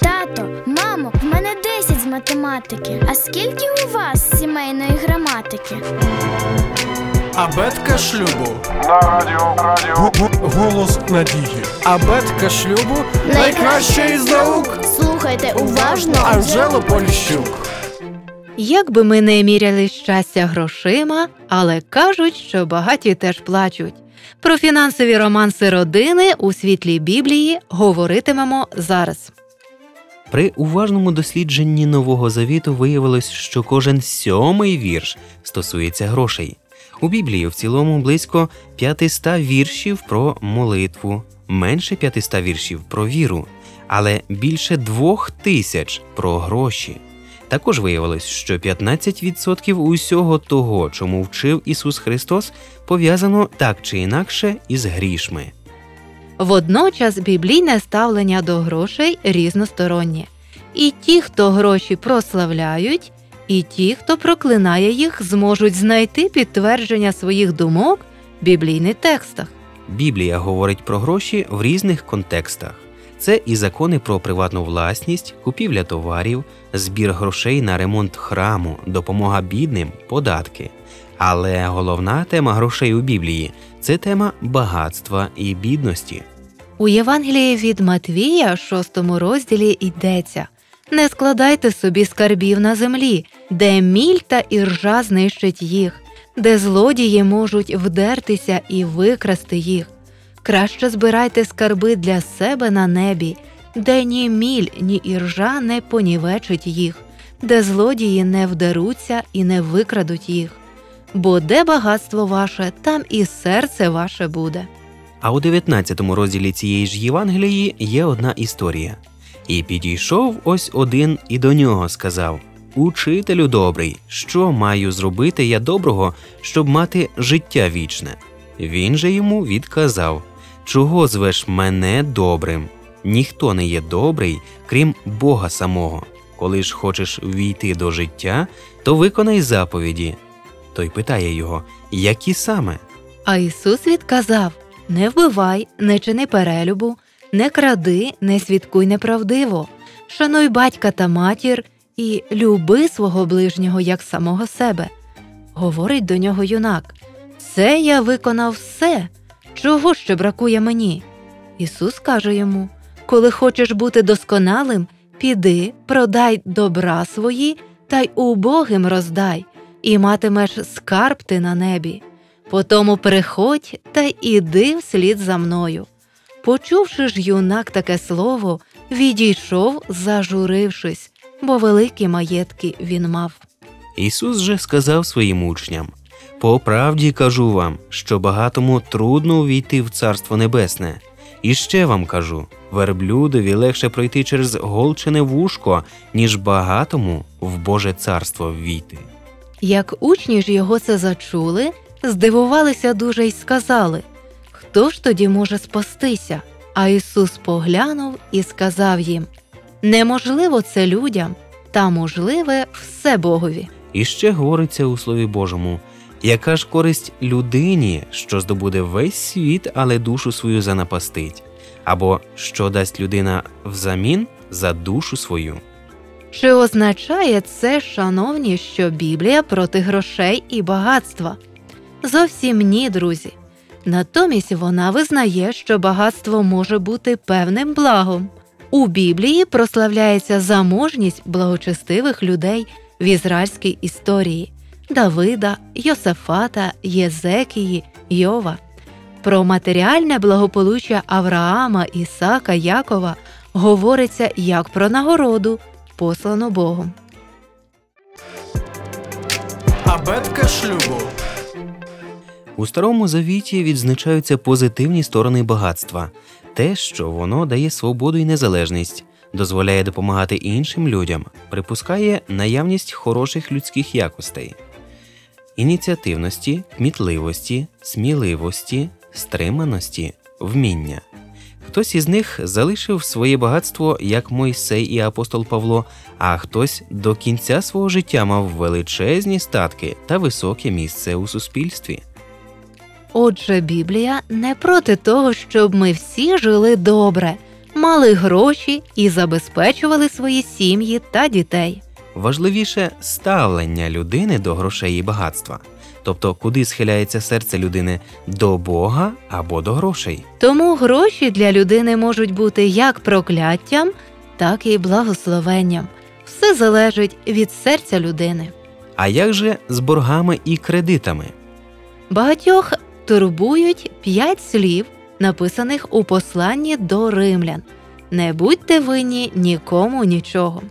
Тато, мамо, в мене 10 з математики. А скільки у вас сімейної граматики? Абетка шлюбу. На радіо, радіо. Гу- гу- Голос надії. Абетка шлюбу найкраща із наук. Слухайте уважно. Анжела Поліщук. Як би ми не міряли щастя грошима, але кажуть, що багаті теж плачуть. Про фінансові романси родини у світлі Біблії говоритимемо зараз. При уважному дослідженні Нового Завіту виявилось, що кожен сьомий вірш стосується грошей. У Біблії в цілому близько 500 віршів про молитву, менше 500 віршів про віру, але більше двох тисяч про гроші. Також виявилось, що 15% усього того, чому вчив Ісус Христос, пов'язано так чи інакше із грішми. Водночас біблійне ставлення до грошей різностороннє. І ті, хто гроші прославляють, і ті, хто проклинає їх, зможуть знайти підтвердження своїх думок в біблійних текстах. Біблія говорить про гроші в різних контекстах. Це і закони про приватну власність, купівля товарів, збір грошей на ремонт храму, допомога бідним, податки. Але головна тема грошей у Біблії це тема багатства і бідності. У Євангелії від Матвія, 6 розділі йдеться Не складайте собі скарбів на землі, де міль та іржа знищать їх, де злодії можуть вдертися і викрасти їх. Краще збирайте скарби для себе на небі, де ні міль, ні іржа не понівечить їх, де злодії не вдеруться і не викрадуть їх. Бо де багатство ваше, там і серце ваше буде. А у 19 розділі цієї ж Євангелії є одна історія. І підійшов ось один і до нього сказав: Учителю добрий, що маю зробити я доброго, щоб мати життя вічне? Він же йому відказав: Чого звеш мене добрим? Ніхто не є добрий, крім Бога самого. Коли ж хочеш війти до життя, то виконай заповіді. Той питає його, які саме? А Ісус відказав: Не вбивай, не чини перелюбу, не кради, не свідкуй неправдиво, шануй батька та матір і люби свого ближнього як самого себе. Говорить до нього юнак: Це я виконав все. Чого ще бракує мені? Ісус каже йому: Коли хочеш бути досконалим, піди, продай добра свої та й убогим роздай, і матимеш скарб ти на небі. Потому приходь та іди вслід за мною. Почувши ж юнак таке слово, відійшов, зажурившись, бо великі маєтки він мав. Ісус же сказав своїм учням: По правді кажу вам, що багатому трудно увійти в Царство Небесне. І ще вам кажу: верблюдові легше пройти через голчене вушко, ніж багатому в Боже царство ввійти. Як учні ж його це зачули, здивувалися дуже й сказали: Хто ж тоді може спастися? А Ісус поглянув і сказав їм: Неможливо це людям, та можливе все Богові. І ще говориться у Слові Божому: яка ж користь людині, що здобуде весь світ, але душу свою занапастить, або що дасть людина взамін за душу свою. Чи означає це, шановні, що Біблія проти грошей і багатства? Зовсім ні, друзі. Натомість вона визнає, що багатство може бути певним благом. У Біблії прославляється заможність благочестивих людей в ізраїльській історії Давида, Йосафата, Єзекії, Йова. Про матеріальне благополуччя Авраама, Ісака, Якова говориться як про нагороду, послану Богом. Абетка шлюбу. У старому завіті відзначаються позитивні сторони багатства, те, що воно дає свободу і незалежність, дозволяє допомагати іншим людям, припускає наявність хороших людських якостей, ініціативності, кмітливості, сміливості, стриманості, вміння. Хтось із них залишив своє багатство, як Мойсей і апостол Павло, а хтось до кінця свого життя мав величезні статки та високе місце у суспільстві. Отже, Біблія не проти того, щоб ми всі жили добре, мали гроші і забезпечували свої сім'ї та дітей. Важливіше ставлення людини до грошей і багатства, тобто куди схиляється серце людини до Бога або до грошей. Тому гроші для людини можуть бути як прокляттям, так і благословенням. Все залежить від серця людини. А як же з боргами і кредитами? Багатьох турбують п'ять слів, написаних у посланні до римлян: не будьте винні нікому нічого.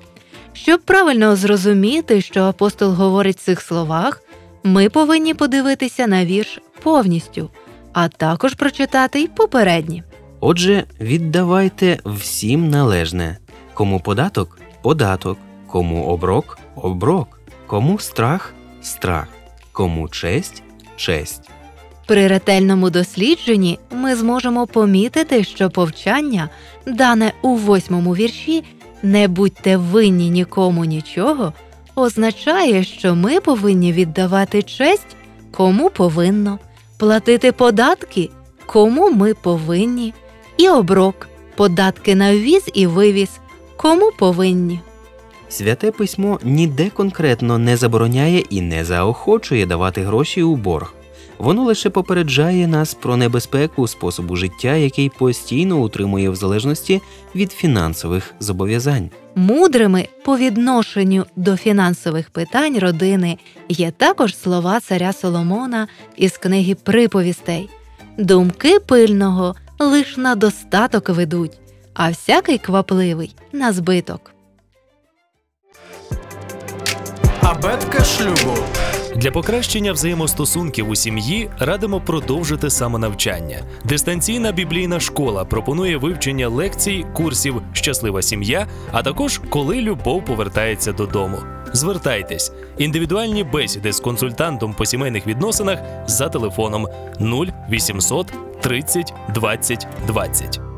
Щоб правильно зрозуміти, що апостол говорить в цих словах, ми повинні подивитися на вірш повністю, а також прочитати й попередні. Отже, віддавайте всім належне. Кому податок податок, кому оброк оброк, кому страх страх, кому честь честь. При ретельному дослідженні ми зможемо помітити, що повчання, дане у восьмому вірші не будьте винні нікому нічого, означає, що ми повинні віддавати честь кому повинно, платити податки кому ми повинні, і оброк, податки на ввіз і вивіз, кому повинні. Святе письмо ніде конкретно не забороняє і не заохочує давати гроші у борг. Воно лише попереджає нас про небезпеку способу життя, який постійно утримує в залежності від фінансових зобов'язань. Мудрими по відношенню до фінансових питань родини є також слова царя Соломона із книги приповістей. Думки пильного лиш на достаток ведуть, а всякий квапливий на збиток. Абетка шлюбу. Для покращення взаємостосунків у сім'ї радимо продовжити самонавчання. Дистанційна біблійна школа пропонує вивчення лекцій, курсів Щаслива сім'я, а також коли любов повертається додому. Звертайтесь індивідуальні бесіди з консультантом по сімейних відносинах за телефоном 0800 30 20 20.